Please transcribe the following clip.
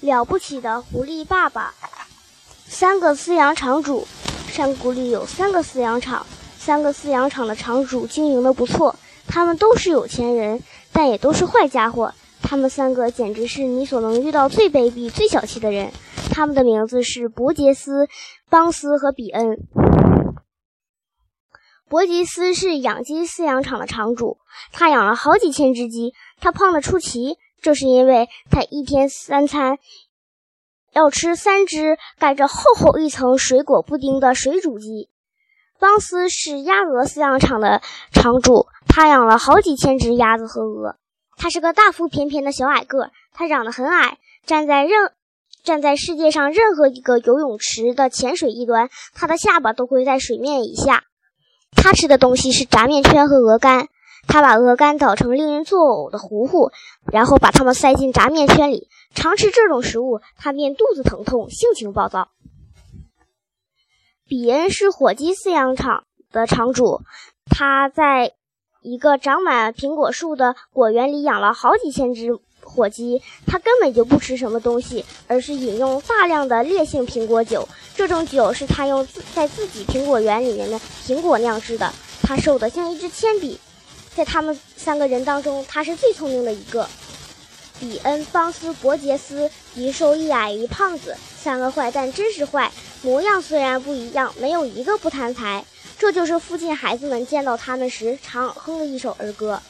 了不起的狐狸爸爸，三个饲养场主。山谷里有三个饲养场，三个饲养场的场主经营的不错，他们都是有钱人，但也都是坏家伙。他们三个简直是你所能遇到最卑鄙、最小气的人。他们的名字是伯杰斯、邦斯和比恩。伯吉斯是养鸡饲养场的场主，他养了好几千只鸡，他胖得出奇。这是因为他一天三餐要吃三只盖着厚厚一层水果布丁的水煮鸡。邦斯是鸭鹅饲养场的场主，他养了好几千只鸭子和鹅。他是个大腹便便的小矮个，他长得很矮，站在任站在世界上任何一个游泳池的浅水一端，他的下巴都会在水面以下。他吃的东西是炸面圈和鹅肝。他把鹅肝捣成令人作呕的糊糊，然后把它们塞进炸面圈里。常吃这种食物，他便肚子疼痛，性情暴躁。比恩是火鸡饲养场的场主，他在一个长满苹果树的果园里养了好几千只火鸡。他根本就不吃什么东西，而是饮用大量的烈性苹果酒。这种酒是他用自在自己苹果园里面的苹果酿制的。他瘦得像一支铅笔。在他们三个人当中，他是最聪明的一个。比恩、邦斯、伯杰斯一瘦一矮一胖子，三个坏蛋真是坏。模样虽然不一样，没有一个不贪财。这就是附近孩子们见到他们时常哼的一首儿歌。